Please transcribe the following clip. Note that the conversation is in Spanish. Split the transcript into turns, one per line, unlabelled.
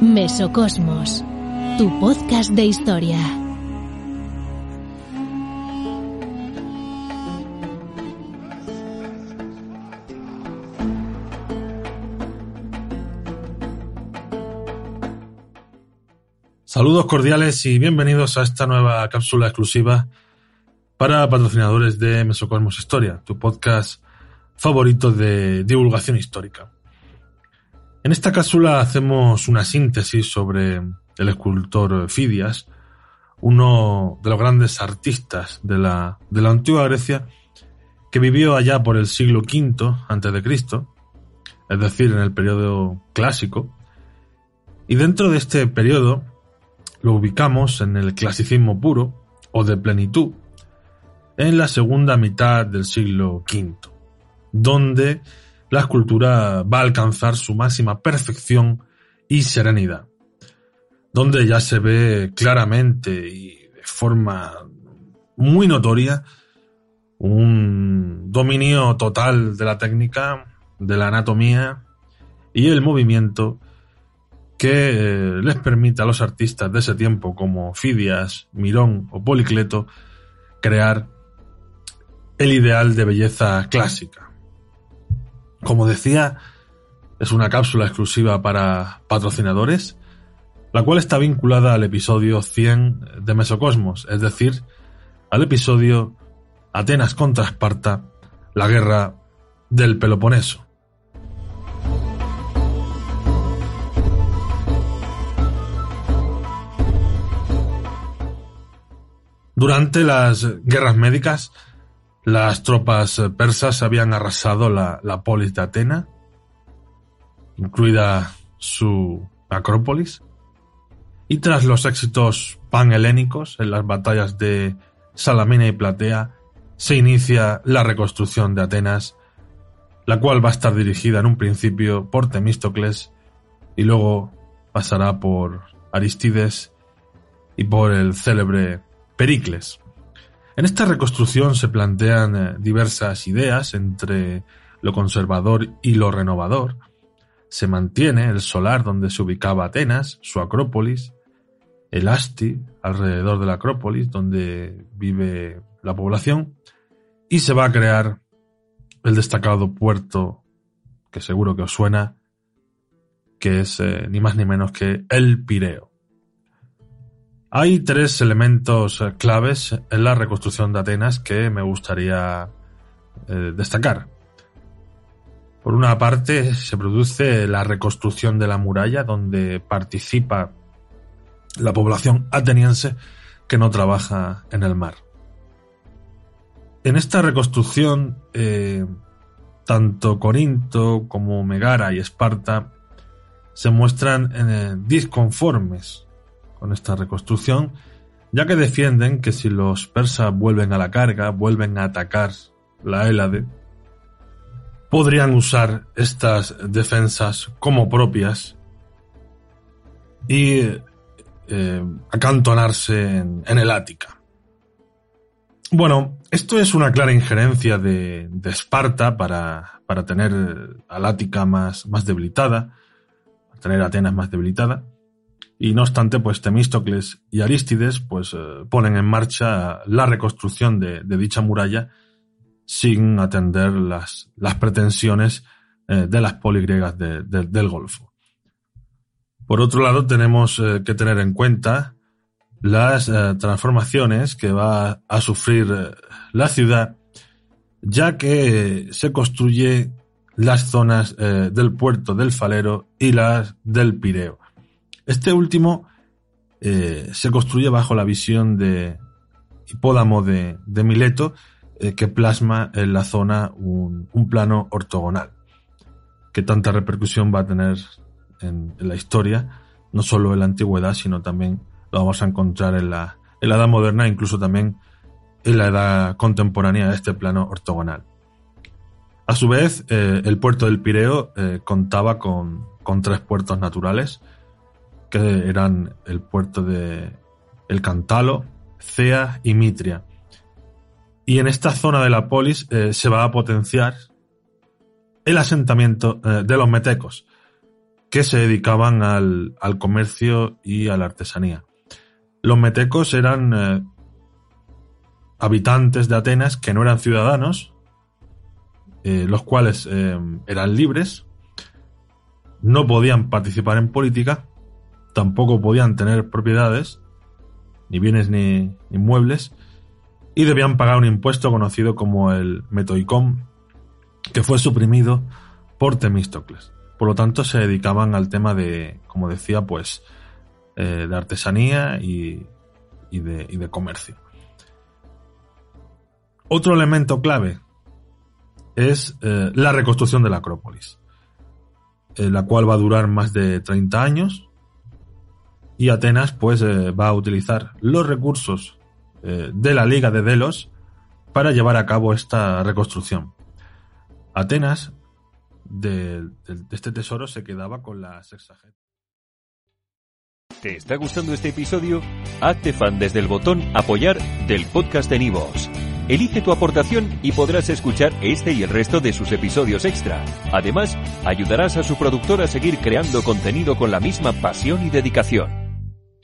Mesocosmos, tu podcast de historia.
Saludos cordiales y bienvenidos a esta nueva cápsula exclusiva para patrocinadores de Mesocosmos Historia, tu podcast favorito de divulgación histórica. En esta cápsula hacemos una síntesis sobre el escultor Fidias, uno de los grandes artistas de la, de la antigua Grecia, que vivió allá por el siglo V a.C., es decir, en el periodo clásico. Y dentro de este periodo lo ubicamos en el clasicismo puro o de plenitud, en la segunda mitad del siglo V, donde la escultura va a alcanzar su máxima perfección y serenidad, donde ya se ve claramente y de forma muy notoria un dominio total de la técnica, de la anatomía y el movimiento que eh, les permite a los artistas de ese tiempo como Fidias, Mirón o Policleto crear el ideal de belleza clásica como decía, es una cápsula exclusiva para patrocinadores, la cual está vinculada al episodio 100 de Mesocosmos, es decir, al episodio Atenas contra Esparta, la guerra del Peloponeso. Durante las guerras médicas, las tropas eh, persas habían arrasado la, polis de Atena, incluida su Acrópolis, y tras los éxitos panhelénicos en las batallas de Salamina y Platea, se inicia la reconstrucción de Atenas, la cual va a estar dirigida en un principio por Temístocles y luego pasará por Aristides y por el célebre Pericles. En esta reconstrucción se plantean eh, diversas ideas entre lo conservador y lo renovador. Se mantiene el solar donde se ubicaba Atenas, su acrópolis, el Asti, alrededor de la acrópolis, donde vive la población, y se va a crear el destacado puerto, que seguro que os suena, que es eh, ni más ni menos que el Pireo. Hay tres elementos eh, claves en la reconstrucción de Atenas que me gustaría eh, destacar. Por una parte, se produce la reconstrucción de la muralla, donde participa la población ateniense que no trabaja en el mar. En esta reconstrucción, eh, tanto Corinto como Megara y Esparta se muestran disconformes con esta reconstrucción, ya que defienden que si los persas vuelven a la carga, vuelven a atacar la Hélade, podrían usar estas defensas como propias y eh, acantonarse en, el Ática. Bueno, esto es una clara injerencia de, Esparta para, para, tener al Ática más, más debilitada, tener Atenas más debilitada. Y no obstante, pues Temístocles y Arístides pues eh, ponen en marcha la reconstrucción de, dicha muralla sin atender las, las pretensiones eh, de las poligriegas del Golfo. Por otro lado, tenemos eh, que tener en cuenta las transformaciones que va a sufrir la ciudad, ya que se construye las zonas del puerto del Falero y las del Pireo. Este último eh, se construye bajo la visión de Hipódamo de, Mileto, eh, que plasma en la zona un, plano ortogonal, que tanta repercusión va a tener en, la historia, no solo en la antigüedad, sino también lo vamos a encontrar en la, edad moderna, incluso también en la edad contemporánea, este plano ortogonal. A su vez, eh, el puerto del Pireo contaba con, con tres puertos naturales, que eran el puerto de El Cantalo, Cea y Mitria. Y en esta zona de la polis eh, se va a potenciar el asentamiento eh, de los metecos, que se dedicaban al, comercio y a la artesanía. Los metecos eran eh, habitantes de Atenas que no eran ciudadanos, los cuales eran libres, no podían participar en política, tampoco podían tener propiedades, ni bienes ni inmuebles, y debían pagar un impuesto conocido como el metoicón, que fue suprimido por Temístocles. Por lo tanto, se dedicaban al tema de, como decía, pues, eh, de artesanía y, de, comercio. Otro elemento clave es eh, la reconstrucción de la Acrópolis, eh, la cual va a durar más de 30 años y Atenas pues va a utilizar los recursos de la Liga de Delos para llevar a cabo esta reconstrucción. Atenas, de, este tesoro, se quedaba con la sexagésima.
¿Te está gustando este episodio? Hazte fan desde el botón Apoyar del podcast de Nivos. Elige tu aportación y podrás escuchar este y el resto de sus episodios extra. Además, ayudarás a su productor a seguir creando contenido con la misma pasión y dedicación.